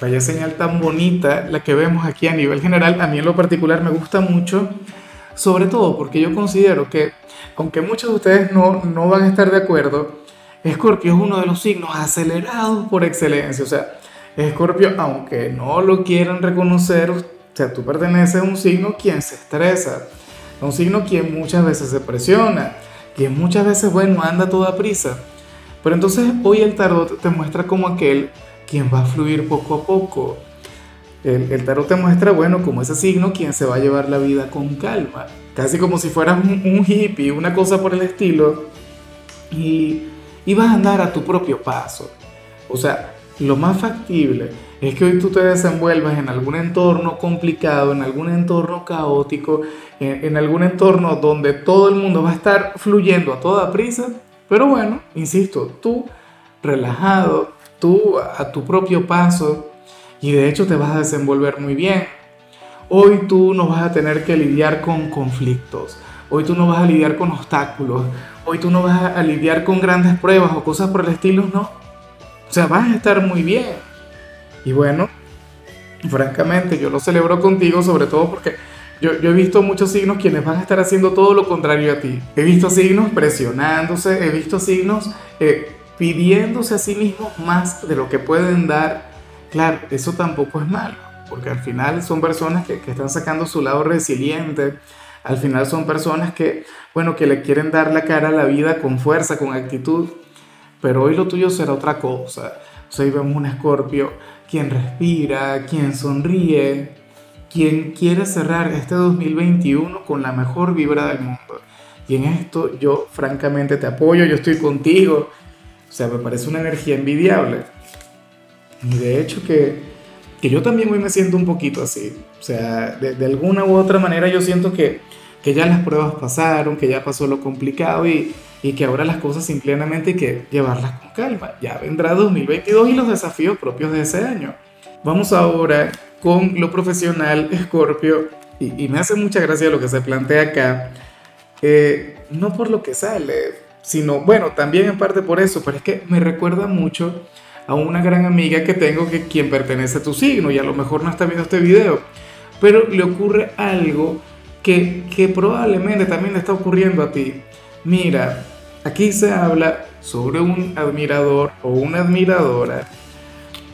Vaya señal tan bonita la que vemos aquí a nivel general. A mí en lo particular me gusta mucho, sobre todo porque yo considero que, aunque muchos de ustedes no, no van a estar de acuerdo, Escorpio es uno de los signos acelerados por excelencia. O sea, Escorpio, aunque no lo quieran reconocer, o sea, tú perteneces a un signo quien se estresa, a un signo quien muchas veces se presiona, quien muchas veces, bueno, anda toda prisa. Pero entonces hoy el tarot te muestra como aquel quien va a fluir poco a poco. El, tarot te muestra, bueno, como ese signo, quien se va a llevar la vida con calma, casi como si fueras un, hippie, una cosa por el estilo, y, y vas a andar a tu propio paso. O sea, lo más factible es que hoy tú te desenvuelvas en algún entorno complicado, en algún entorno caótico, en, en, algún entorno donde todo el mundo va a estar fluyendo a toda prisa. Pero bueno, insisto, tú relajado, tú a tu propio paso y de hecho te vas a desenvolver muy bien. Hoy tú no vas a tener que lidiar con conflictos, hoy tú no vas a lidiar con obstáculos, hoy tú no vas a lidiar con grandes pruebas o cosas por el estilo, no. O sea, vas a estar muy bien. Y bueno, francamente yo lo celebro contigo sobre todo porque yo, he visto muchos signos quienes van a estar haciendo todo lo contrario a ti. He visto signos presionándose, he visto signos eh, pidiéndose a sí mismos más de lo que pueden dar, claro, eso tampoco es malo, porque al final son personas que, están sacando su lado resiliente, al final son personas que, bueno, que le quieren dar la cara a la vida con fuerza, con actitud, pero hoy lo tuyo será otra cosa. O sea, vemos un escorpio quien respira, quien sonríe, quien quiere cerrar este 2021 con la mejor vibra del mundo. Y en esto yo francamente te apoyo, yo estoy contigo, o sea, me parece una energía envidiable. Y de hecho que, que yo también hoy me siento un poquito así. O sea, de, de, alguna u otra manera yo siento que, que ya las pruebas pasaron, que ya pasó lo complicado y, y que ahora las cosas simplemente hay que llevarlas con calma. Ya vendrá 2022 y los desafíos propios de ese año. Vamos ahora con lo profesional, Scorpio, y, y me hace mucha gracia lo que se plantea acá, eh, no por lo que sale, sino, bueno, también en parte por eso, pero es que me recuerda mucho a una gran amiga que tengo que quien pertenece a tu signo y a lo mejor no está viendo este video, pero le ocurre algo que, que probablemente también le está ocurriendo a ti. Mira, aquí se habla sobre un admirador o una admiradora,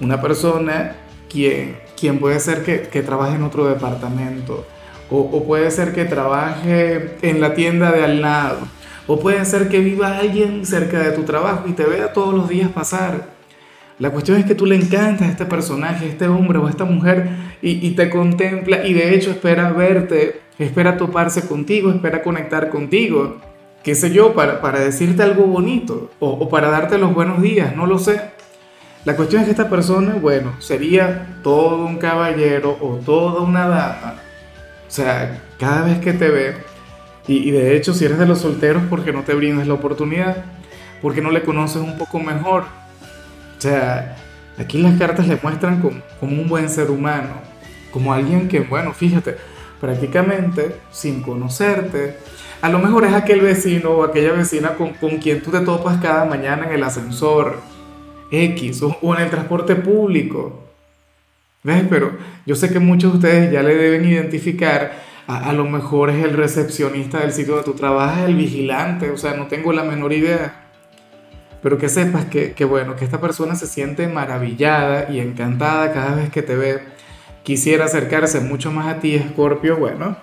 una persona quien, quien puede ser que, que trabaje en otro departamento o, o puede ser que trabaje en la tienda de al lado o puede ser que viva alguien cerca de tu trabajo y te vea todos los días pasar. La cuestión es que tú le encantas a este personaje, a este hombre o a esta mujer y, te contempla y de hecho espera verte, espera toparse contigo, espera conectar contigo, qué sé yo, para, para decirte algo bonito o, o para darte los buenos días, no lo sé. La cuestión es que esta persona, bueno, sería todo un caballero o toda una dama. O sea, cada vez que te ve, y, de hecho, si eres de los solteros, ¿por qué no te brindas la oportunidad? ¿Por qué no le conoces un poco mejor? O sea, aquí las cartas le muestran como, como un buen ser humano, como alguien que, bueno, fíjate, prácticamente sin conocerte, a lo mejor es aquel vecino o aquella vecina con, con quien tú te topas cada mañana en el ascensor X o, o en el transporte público. ¿Ves? Pero yo sé que muchos de ustedes ya le deben identificar a, lo mejor es el recepcionista del sitio donde tú trabajas, el vigilante, o sea, no tengo la menor idea. Pero que sepas que, que, bueno, que esta persona se siente maravillada y encantada cada vez que te ve. Quisiera acercarse mucho más a ti, Scorpio, bueno.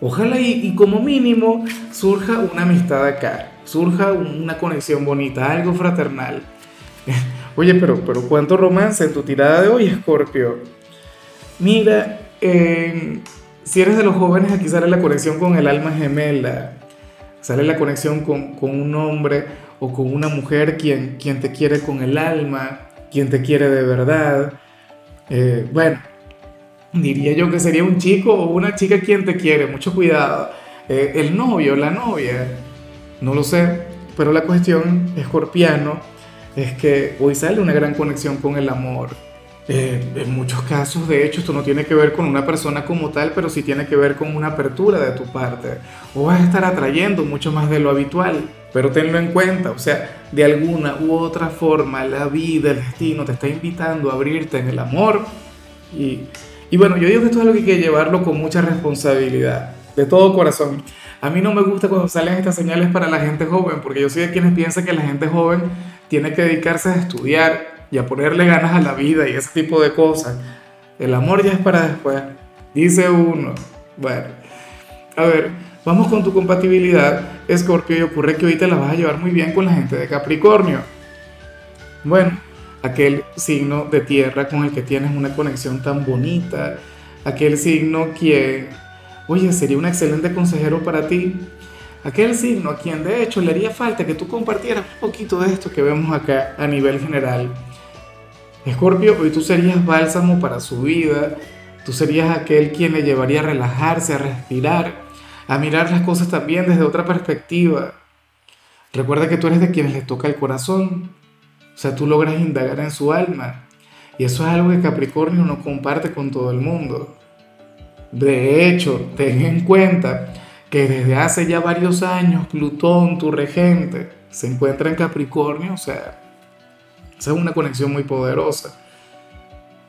Ojalá y, como mínimo surja una amistad acá, surja una conexión bonita, algo fraternal. Oye, pero, pero ¿cuánto romance en tu tirada de hoy, Scorpio? Mira, si eres de los jóvenes, aquí sale la conexión con el alma gemela, sale la conexión con, con un hombre o con una mujer quien, quien te quiere con el alma, quien te quiere de verdad. Eh, bueno, diría yo que sería un chico o una chica quien te quiere, mucho cuidado. Eh, el novio, la novia, no lo sé, pero la cuestión, escorpiano, es que hoy sale una gran conexión con el amor. Eh, en muchos casos, de hecho, esto no tiene que ver con una persona como tal, pero sí tiene que ver con una apertura de tu parte. O vas a estar atrayendo mucho más de lo habitual, pero tenlo en cuenta, o sea, de alguna u otra forma, la vida, el destino te está invitando a abrirte en el amor. Y, y bueno, yo digo que esto es algo que hay que llevarlo con mucha responsabilidad, de todo corazón. A mí no me gusta cuando salen estas señales para la gente joven, porque yo soy de quienes piensan que la gente joven tiene que dedicarse a estudiar y a ponerle ganas a la vida y ese tipo de cosas. El amor ya es para después, dice uno. Bueno, a ver, vamos con tu compatibilidad, Escorpio, y ocurre que hoy te la vas a llevar muy bien con la gente de Capricornio. Bueno, aquel signo de tierra con el que tienes una conexión tan bonita, aquel signo que, oye, sería un excelente consejero para ti, aquel signo a quien de hecho le haría falta que tú compartieras un poquito de esto que vemos acá a nivel general. Escorpio, hoy tú serías bálsamo para su vida, tú serías aquel quien le llevaría a relajarse, a respirar, a mirar las cosas también desde otra perspectiva. Recuerda que tú eres de quienes les toca el corazón, o sea, tú logras indagar en su alma. Y eso es algo que Capricornio no comparte con todo el mundo. De hecho, ten en cuenta que desde hace ya varios años Plutón, tu regente, se encuentra en Capricornio, o sea, esa es una conexión muy poderosa.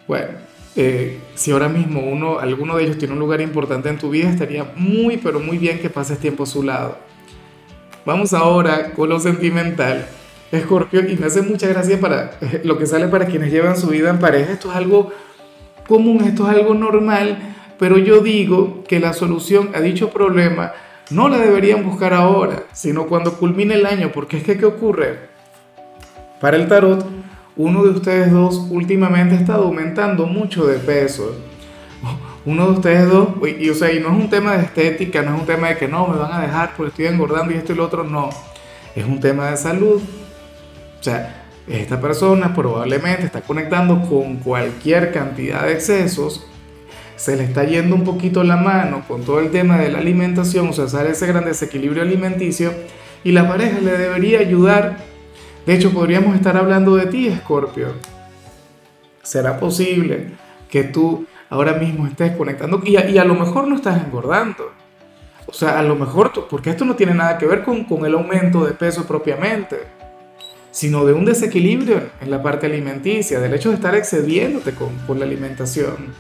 Bueno, eh, si ahora mismo uno, alguno de ellos tiene un lugar importante en tu vida, estaría muy, pero muy bien que pases tiempo a su lado. Vamos ahora con lo sentimental. Escorpio, y me hace mucha gracia para eh, lo que sale para quienes llevan su vida en pareja. Esto es algo común, esto es algo normal, pero yo digo que la solución a dicho problema no la deberían buscar ahora, sino cuando culmine el año, porque es que, ¿qué ocurre? Para el tarot, uno de ustedes dos últimamente ha estado aumentando mucho de peso. Uno de ustedes dos, y, o sea, y no es un tema de estética, no es un tema de que no, me van a dejar porque estoy engordando y esto y lo otro, no. Es un tema de salud. O sea, esta persona probablemente está conectando con cualquier cantidad de excesos, se le está yendo un poquito la mano con todo el tema de la alimentación, o sea, sale ese gran desequilibrio alimenticio y la pareja le debería ayudar de hecho, podríamos estar hablando de ti, Escorpio. ¿Será posible que tú ahora mismo estés conectando y a, lo mejor no estás engordando? O sea, a lo mejor, porque esto no tiene nada que ver con, el aumento de peso propiamente, sino de un desequilibrio en la parte alimenticia, del hecho de estar excediéndote con, la alimentación.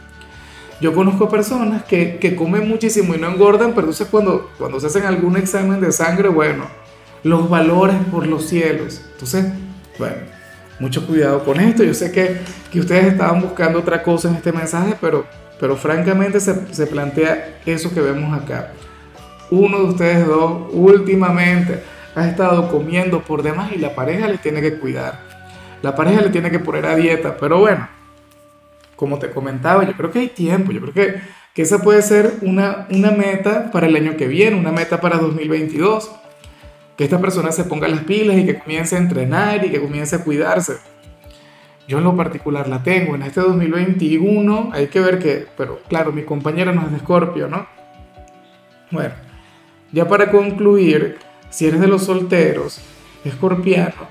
Yo conozco personas que, comen muchísimo y no engordan, pero entonces cuando se hacen algún examen de sangre, bueno, los valores por los cielos. Entonces, bueno, mucho cuidado con esto. Yo sé que, que ustedes estaban buscando otra cosa en este mensaje, pero, pero francamente se, se plantea eso que vemos acá. Uno de ustedes dos últimamente ha estado comiendo por demás y la pareja le tiene que cuidar. La pareja le tiene que poner a dieta, pero bueno, como te comentaba, yo creo que hay tiempo, yo creo que, que esa puede ser una, una meta para el año que viene, una meta para 2022 que esta persona se ponga las pilas y que comience a entrenar y que comience a cuidarse. Yo en lo particular la tengo. En este 2021 hay que ver que, pero claro, mi compañera no es de Escorpio, ¿no? Bueno, ya para concluir, si eres de los solteros, escorpiano,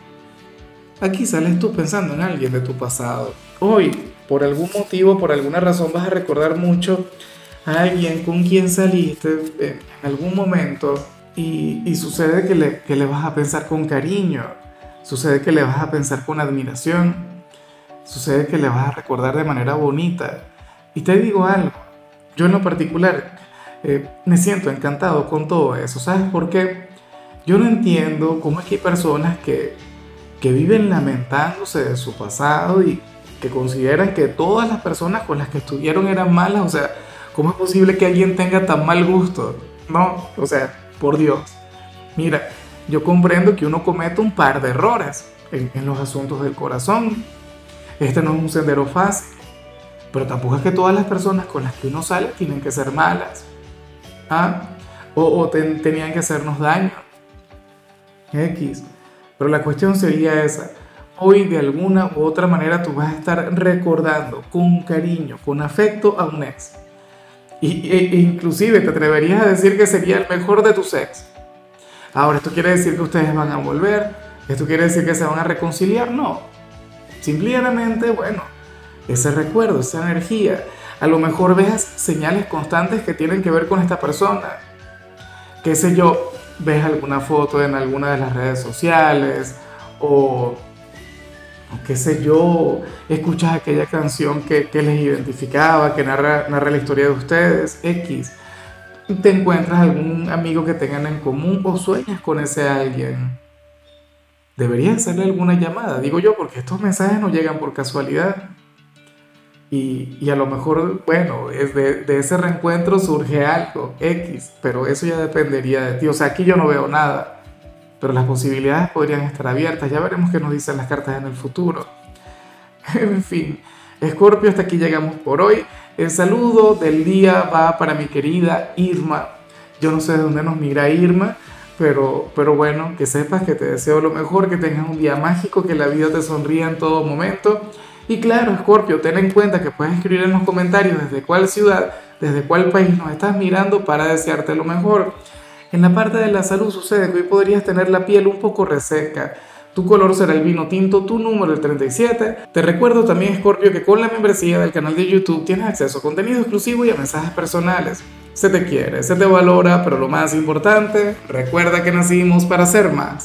aquí sales tú pensando en alguien de tu pasado. Hoy, por algún motivo, por alguna razón, vas a recordar mucho a alguien con quien saliste en algún momento y, sucede que le, que le vas a pensar con cariño, sucede que le vas a pensar con admiración, sucede que le vas a recordar de manera bonita. Y te digo algo, yo en lo particular eh, me siento encantado con todo eso. ¿Sabes por qué? Yo no entiendo cómo es que hay personas que, que viven lamentándose de su pasado y que consideran que todas las personas con las que estuvieron eran malas. O sea, ¿cómo es posible que alguien tenga tan mal gusto? No, o sea, por Dios. Mira, yo comprendo que uno comete un par de errores en, los asuntos del corazón. Este no es un sendero fácil, pero tampoco es que todas las personas con las que uno sale tienen que ser malas. ¿ah? O, tenían que hacernos daño. X. Pero la cuestión sería esa. hoy de alguna u otra manera tú vas a estar recordando con cariño, con afecto a un ex. Y, e, inclusive te atreverías a decir que sería el mejor de tus ex. Ahora, ¿esto quiere decir que ustedes van a volver? ¿Esto quiere decir que se van a reconciliar? No. Simplemente, bueno, ese recuerdo, esa energía. A lo mejor ves señales constantes que tienen que ver con esta persona. Qué sé yo, ves alguna foto en alguna de las redes sociales o, qué sé yo, escuchas aquella canción que, les identificaba, que narra, narra la historia de ustedes, X. Te encuentras algún amigo que tengan en común o sueñas con ese alguien. Deberías hacerle alguna llamada, digo yo, porque estos mensajes no llegan por casualidad. Y, a lo mejor, bueno, es de, de, ese reencuentro surge algo, X, pero eso ya dependería de ti. O sea, aquí yo no veo nada, pero las posibilidades podrían estar abiertas. Ya veremos qué nos dicen las cartas en el futuro. en fin, Escorpio, hasta aquí llegamos por hoy. El saludo del día va para mi querida Irma. Yo no sé de dónde nos mira Irma, pero, pero bueno, que sepas que te deseo lo mejor, que tengas un día mágico, que la vida te sonría en todo momento y claro, Scorpio, ten en cuenta que puedes escribir en los comentarios desde cuál ciudad, desde cuál país nos estás mirando para desearte lo mejor. En la parte de la salud sucede que podrías tener la piel un poco reseca. Tu color será el vino tinto, tu número el 37. Te recuerdo también, Scorpio, que con la membresía del canal de YouTube tienes acceso a contenido exclusivo y a mensajes personales. Se te quiere, se te valora, pero lo más importante, recuerda que nacimos para ser más.